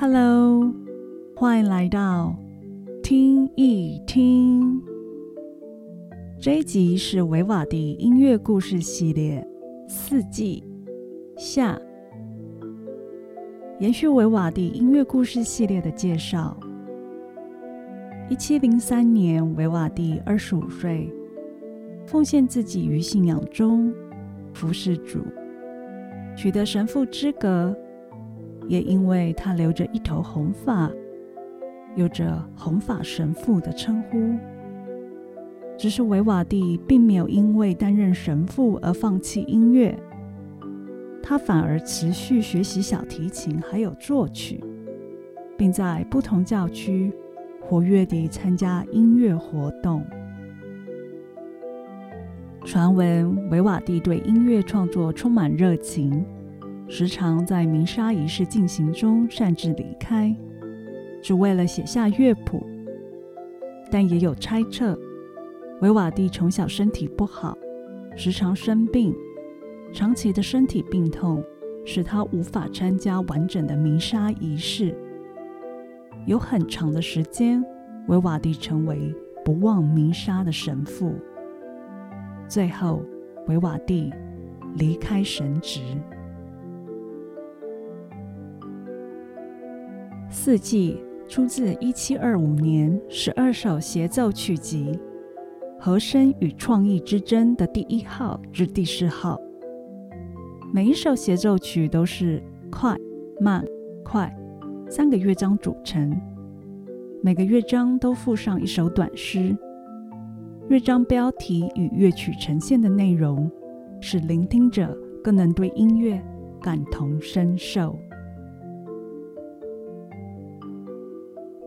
Hello，欢迎来到听一听。这一集是维瓦蒂音乐故事系列四季下，延续维瓦蒂音乐故事系列的介绍。一七零三年，维瓦蒂二十五岁，奉献自己于信仰中服侍主，取得神父资格。也因为他留着一头红发，有着“红发神父”的称呼。只是维瓦蒂并没有因为担任神父而放弃音乐，他反而持续学习小提琴还有作曲，并在不同教区活跃地参加音乐活动。传闻维瓦蒂对音乐创作充满热情。时常在鸣沙仪式进行中擅自离开，只为了写下乐谱。但也有猜测，维瓦蒂从小身体不好，时常生病，长期的身体病痛使他无法参加完整的鸣沙仪式。有很长的时间，维瓦蒂成为不忘鸣沙的神父。最后，维瓦蒂离开神职。四季出自一七二五年十二首协奏曲集《和声与创意之争》的第一号至第四号。每一首协奏曲都是快、慢、快三个乐章组成，每个乐章都附上一首短诗。乐章标题与乐曲呈现的内容，使聆听者更能对音乐感同身受。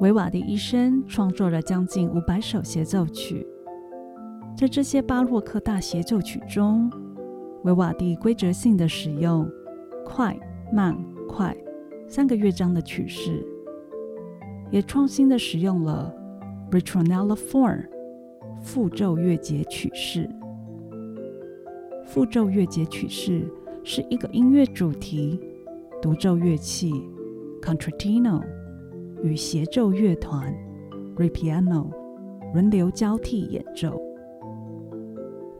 维瓦蒂一生创作了将近五百首协奏曲，在这些巴洛克大协奏曲中，维瓦蒂规则性的使用快、慢、快三个乐章的曲式，也创新的使用了 Ritornello form 复奏乐节曲式。复奏乐节曲式是一个音乐主题、独奏乐器 contratino。与协奏乐团，re piano 轮流交替演奏，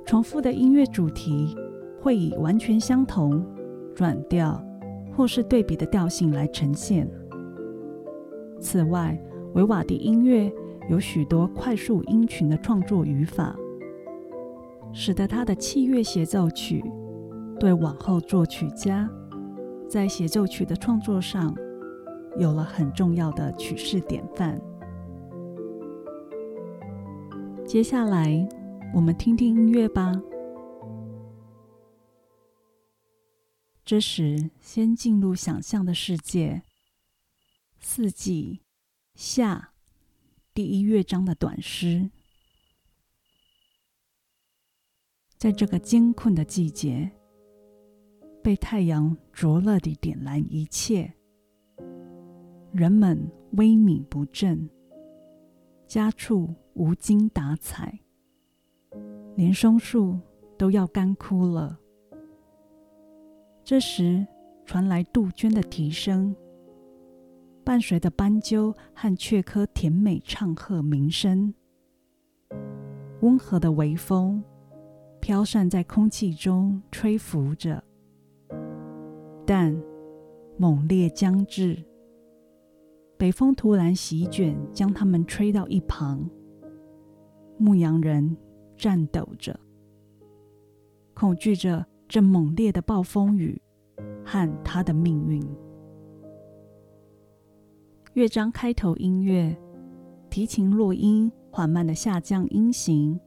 重复的音乐主题会以完全相同、转调或是对比的调性来呈现。此外，维瓦蒂音乐有许多快速音群的创作语法，使得他的器乐协奏曲对往后作曲家在协奏曲的创作上。有了很重要的曲式典范。接下来，我们听听音乐吧。这时，先进入想象的世界。四季夏第一乐章的短诗，在这个艰困的季节，被太阳灼热地点燃一切。人们萎靡不振，家畜无精打采，连松树都要干枯了。这时传来杜鹃的啼声，伴随着斑鸠和雀科甜美唱和鸣声。温和的微风飘散在空气中，吹拂着，但猛烈将至。北风突然席卷，将他们吹到一旁。牧羊人颤抖着，恐惧着这猛烈的暴风雨和他的命运。乐章开头音乐，提琴落音缓慢的下降音型，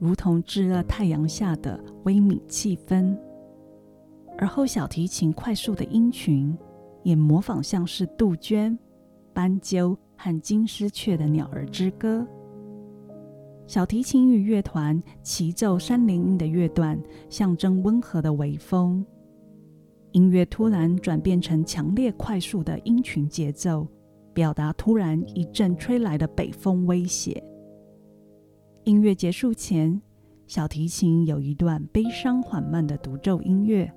如同炙热太阳下的微米气氛。而后小提琴快速的音群，也模仿像是杜鹃。斑鸠和金丝雀的鸟儿之歌，小提琴与乐团齐奏三连音的乐段，象征温和的微风。音乐突然转变成强烈快速的音群节奏，表达突然一阵吹来的北风威胁。音乐结束前，小提琴有一段悲伤缓慢的独奏音乐，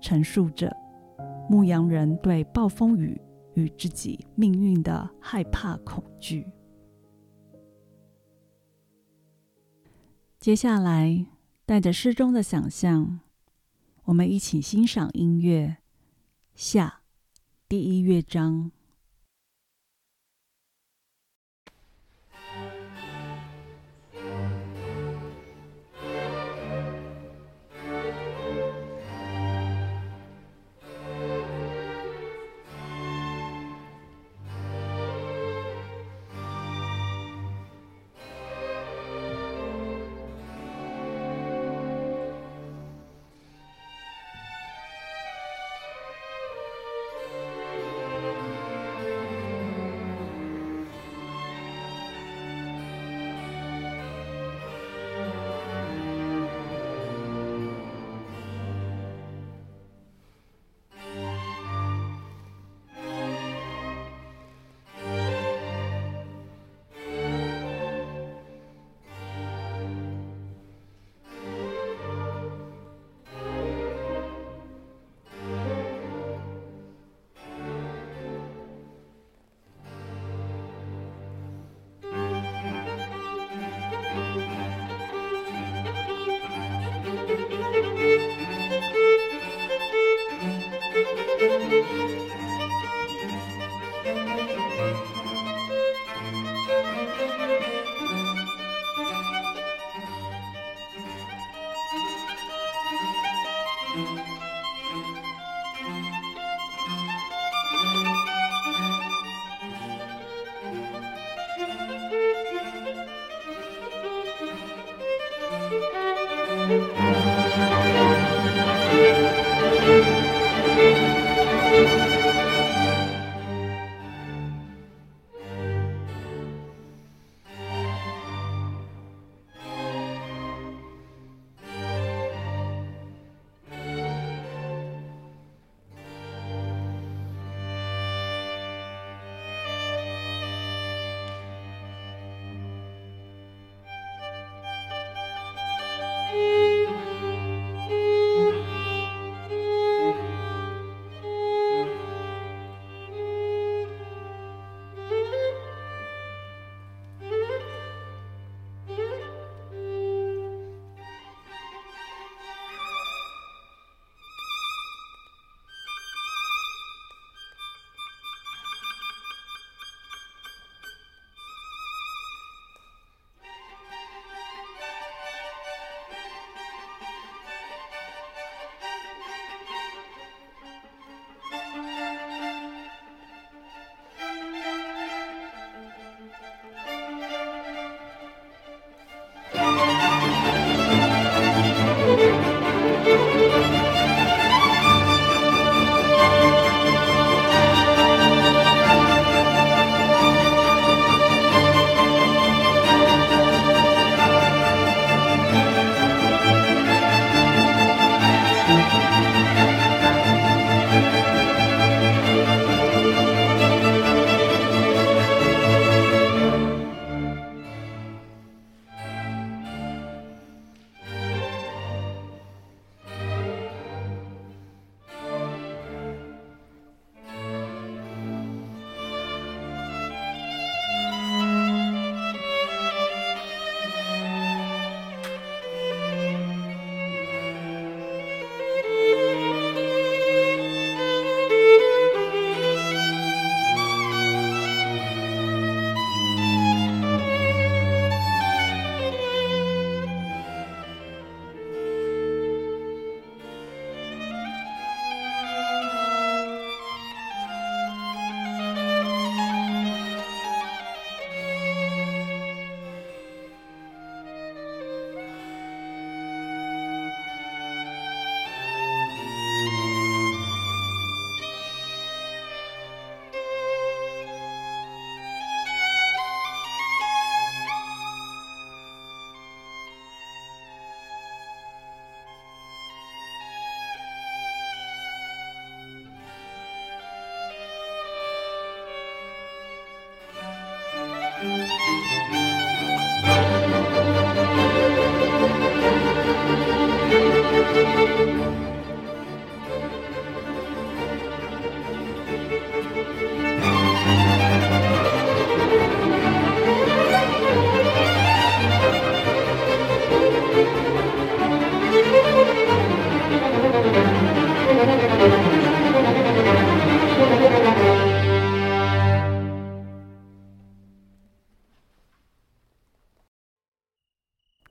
陈述着牧羊人对暴风雨。与自己命运的害怕恐惧。接下来，带着诗中的想象，我们一起欣赏音乐下第一乐章。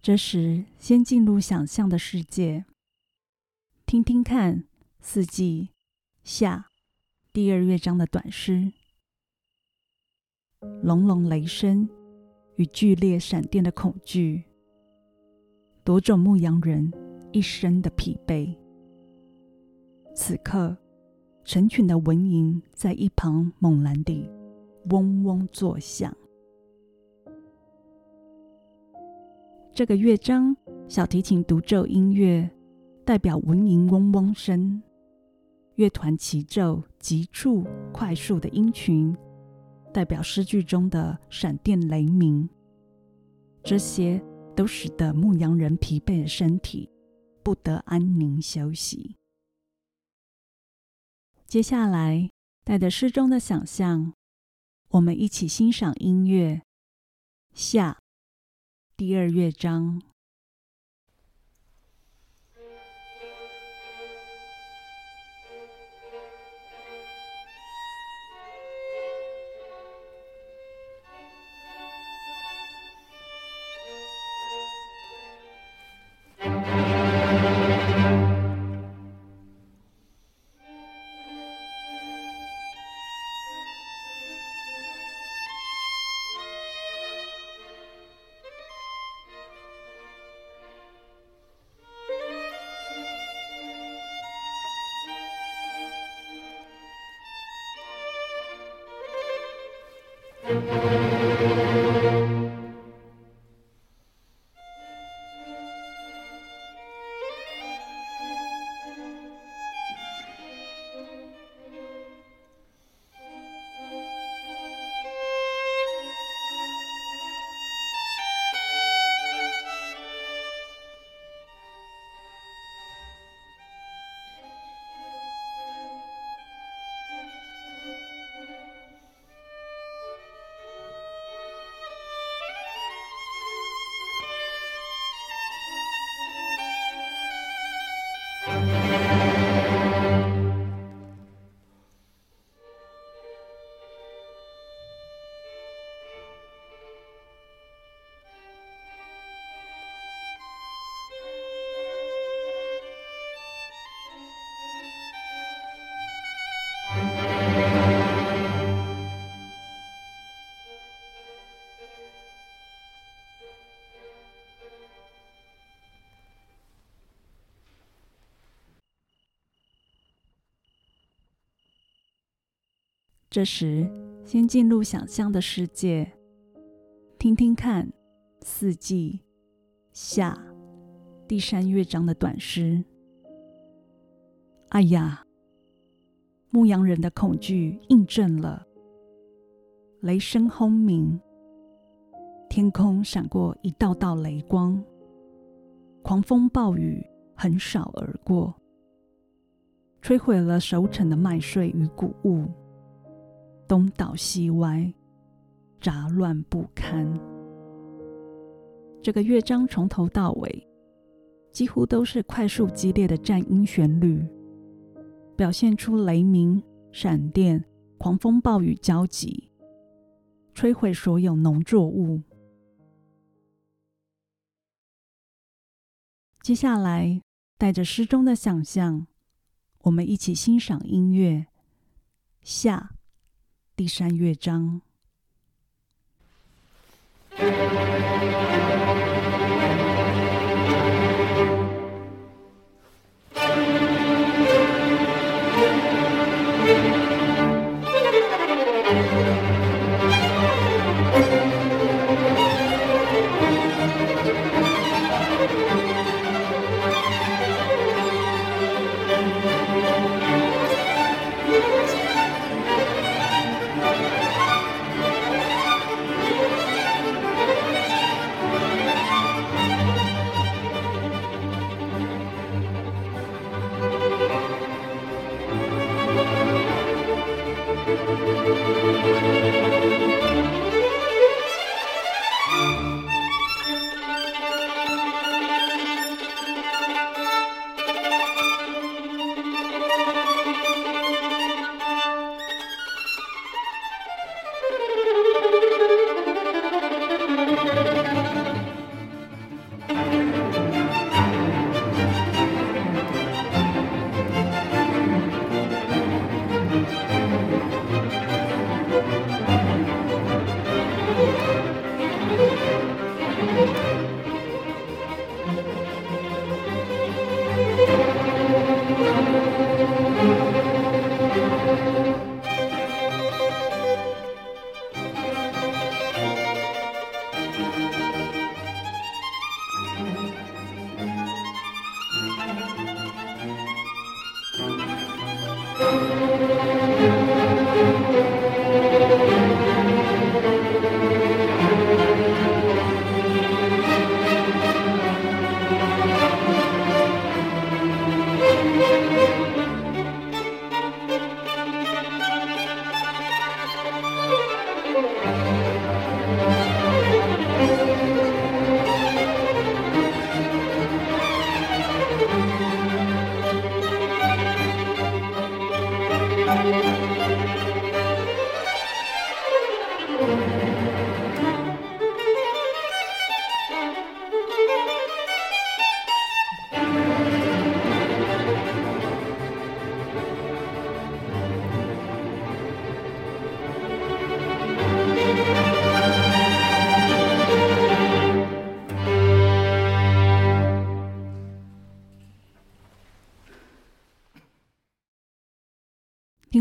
这时，先进入想象的世界，听听看四季下第二乐章的短诗。隆隆雷声与剧烈闪电的恐惧，夺走牧羊人一生的疲惫。此刻，成群的蚊蝇在一旁猛然地嗡嗡作响。这个乐章，小提琴独奏音乐代表蚊蝇嗡嗡声，乐团齐奏急促快速的音群。代表诗句中的闪电雷鸣，这些都使得牧羊人疲惫的身体不得安宁休息。接下来，带着诗中的想象，我们一起欣赏音乐下第二乐章。这时，先进入想象的世界，听听看四季下第三乐章的短诗。哎呀，牧羊人的恐惧印证了，雷声轰鸣，天空闪过一道道雷光，狂风暴雨横扫而过，摧毁了熟成的麦穗与谷物。东倒西歪，杂乱不堪。这个乐章从头到尾，几乎都是快速激烈的战音旋律，表现出雷鸣、闪电、狂风暴雨交集，摧毁所有农作物。接下来，带着诗中的想象，我们一起欣赏音乐下。第三乐章。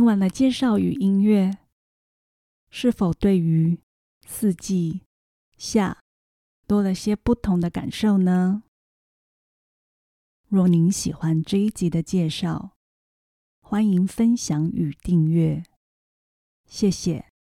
完了介绍与音乐，是否对于四季夏多了些不同的感受呢？若您喜欢这一集的介绍，欢迎分享与订阅，谢谢。